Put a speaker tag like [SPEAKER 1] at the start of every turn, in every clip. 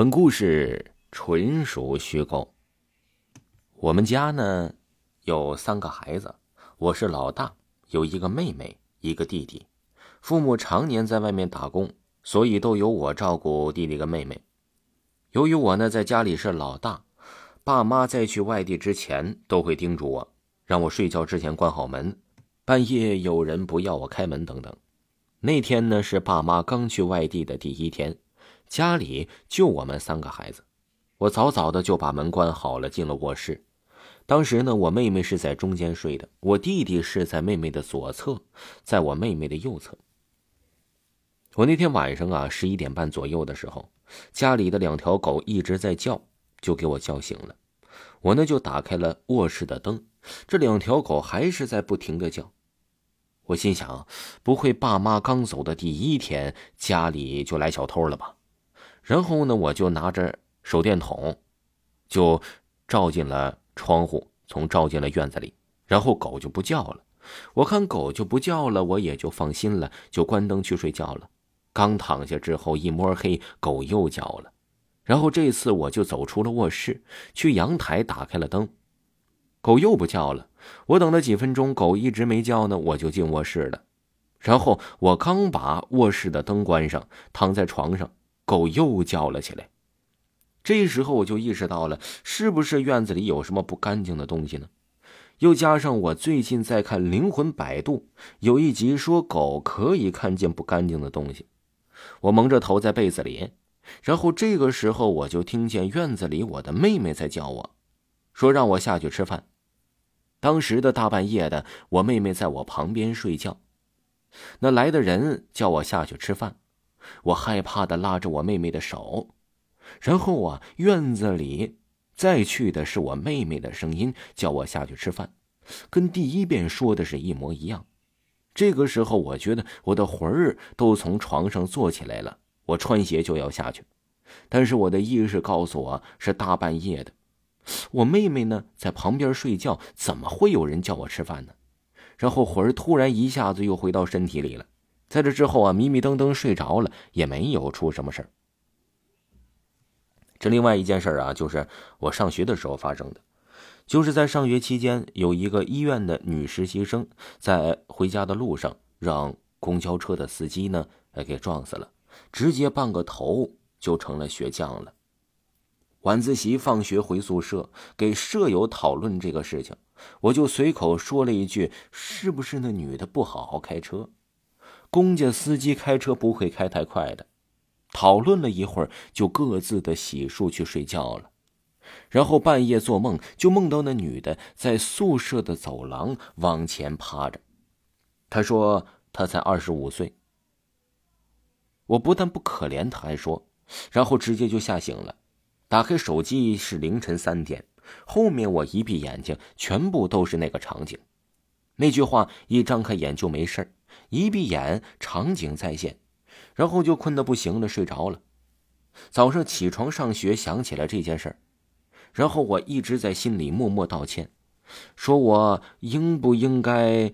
[SPEAKER 1] 本故事纯属虚构。我们家呢有三个孩子，我是老大，有一个妹妹，一个弟弟。父母常年在外面打工，所以都由我照顾弟弟跟妹妹。由于我呢在家里是老大，爸妈在去外地之前都会叮嘱我，让我睡觉之前关好门，半夜有人不要我开门等等。那天呢是爸妈刚去外地的第一天。家里就我们三个孩子，我早早的就把门关好了，进了卧室。当时呢，我妹妹是在中间睡的，我弟弟是在妹妹的左侧，在我妹妹的右侧。我那天晚上啊，十一点半左右的时候，家里的两条狗一直在叫，就给我叫醒了。我呢就打开了卧室的灯，这两条狗还是在不停的叫。我心想，不会爸妈刚走的第一天，家里就来小偷了吧？然后呢，我就拿着手电筒，就照进了窗户，从照进了院子里。然后狗就不叫了，我看狗就不叫了，我也就放心了，就关灯去睡觉了。刚躺下之后，一摸黑，狗又叫了。然后这次我就走出了卧室，去阳台打开了灯，狗又不叫了。我等了几分钟，狗一直没叫呢，我就进卧室了。然后我刚把卧室的灯关上，躺在床上。狗又叫了起来，这时候我就意识到了，是不是院子里有什么不干净的东西呢？又加上我最近在看《灵魂摆渡》，有一集说狗可以看见不干净的东西。我蒙着头在被子里，然后这个时候我就听见院子里我的妹妹在叫我，说让我下去吃饭。当时的大半夜的，我妹妹在我旁边睡觉，那来的人叫我下去吃饭。我害怕的拉着我妹妹的手，然后啊，院子里再去的是我妹妹的声音，叫我下去吃饭，跟第一遍说的是一模一样。这个时候，我觉得我的魂儿都从床上坐起来了，我穿鞋就要下去，但是我的意识告诉我是大半夜的，我妹妹呢在旁边睡觉，怎么会有人叫我吃饭呢？然后魂儿突然一下子又回到身体里了。在这之后啊，迷迷瞪瞪睡着了，也没有出什么事儿。这另外一件事啊，就是我上学的时候发生的，就是在上学期间，有一个医院的女实习生在回家的路上，让公交车的司机呢给撞死了，直接半个头就成了血浆了。晚自习放学回宿舍，给舍友讨论这个事情，我就随口说了一句：“是不是那女的不好好开车？”公家司机开车不会开太快的，讨论了一会儿，就各自的洗漱去睡觉了。然后半夜做梦，就梦到那女的在宿舍的走廊往前趴着。她说她才二十五岁。我不但不可怜她，还说，然后直接就吓醒了。打开手机是凌晨三点，后面我一闭眼睛，全部都是那个场景。那句话一张开眼就没事儿。一闭眼，场景再现，然后就困得不行了，睡着了。早上起床上学，想起了这件事儿，然后我一直在心里默默道歉，说我应不应该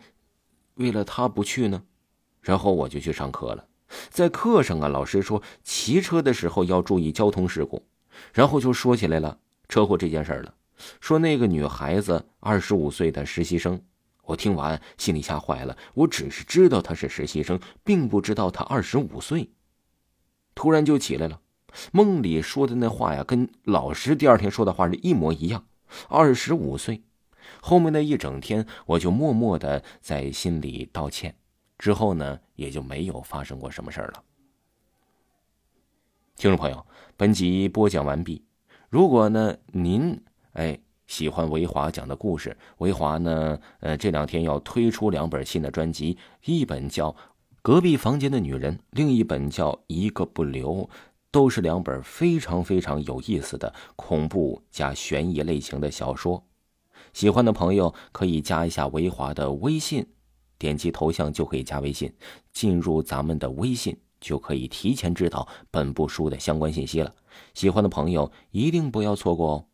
[SPEAKER 1] 为了他不去呢？然后我就去上课了。在课上啊，老师说骑车的时候要注意交通事故，然后就说起来了车祸这件事了，说那个女孩子二十五岁的实习生。我听完心里吓坏了，我只是知道他是实习生，并不知道他二十五岁。突然就起来了，梦里说的那话呀，跟老师第二天说的话是一模一样。二十五岁，后面那一整天，我就默默的在心里道歉，之后呢，也就没有发生过什么事儿了。听众朋友，本集播讲完毕。如果呢，您哎。喜欢维华讲的故事，维华呢，呃，这两天要推出两本新的专辑，一本叫《隔壁房间的女人》，另一本叫《一个不留》，都是两本非常非常有意思的恐怖加悬疑类型的小说。喜欢的朋友可以加一下维华的微信，点击头像就可以加微信，进入咱们的微信就可以提前知道本部书的相关信息了。喜欢的朋友一定不要错过哦。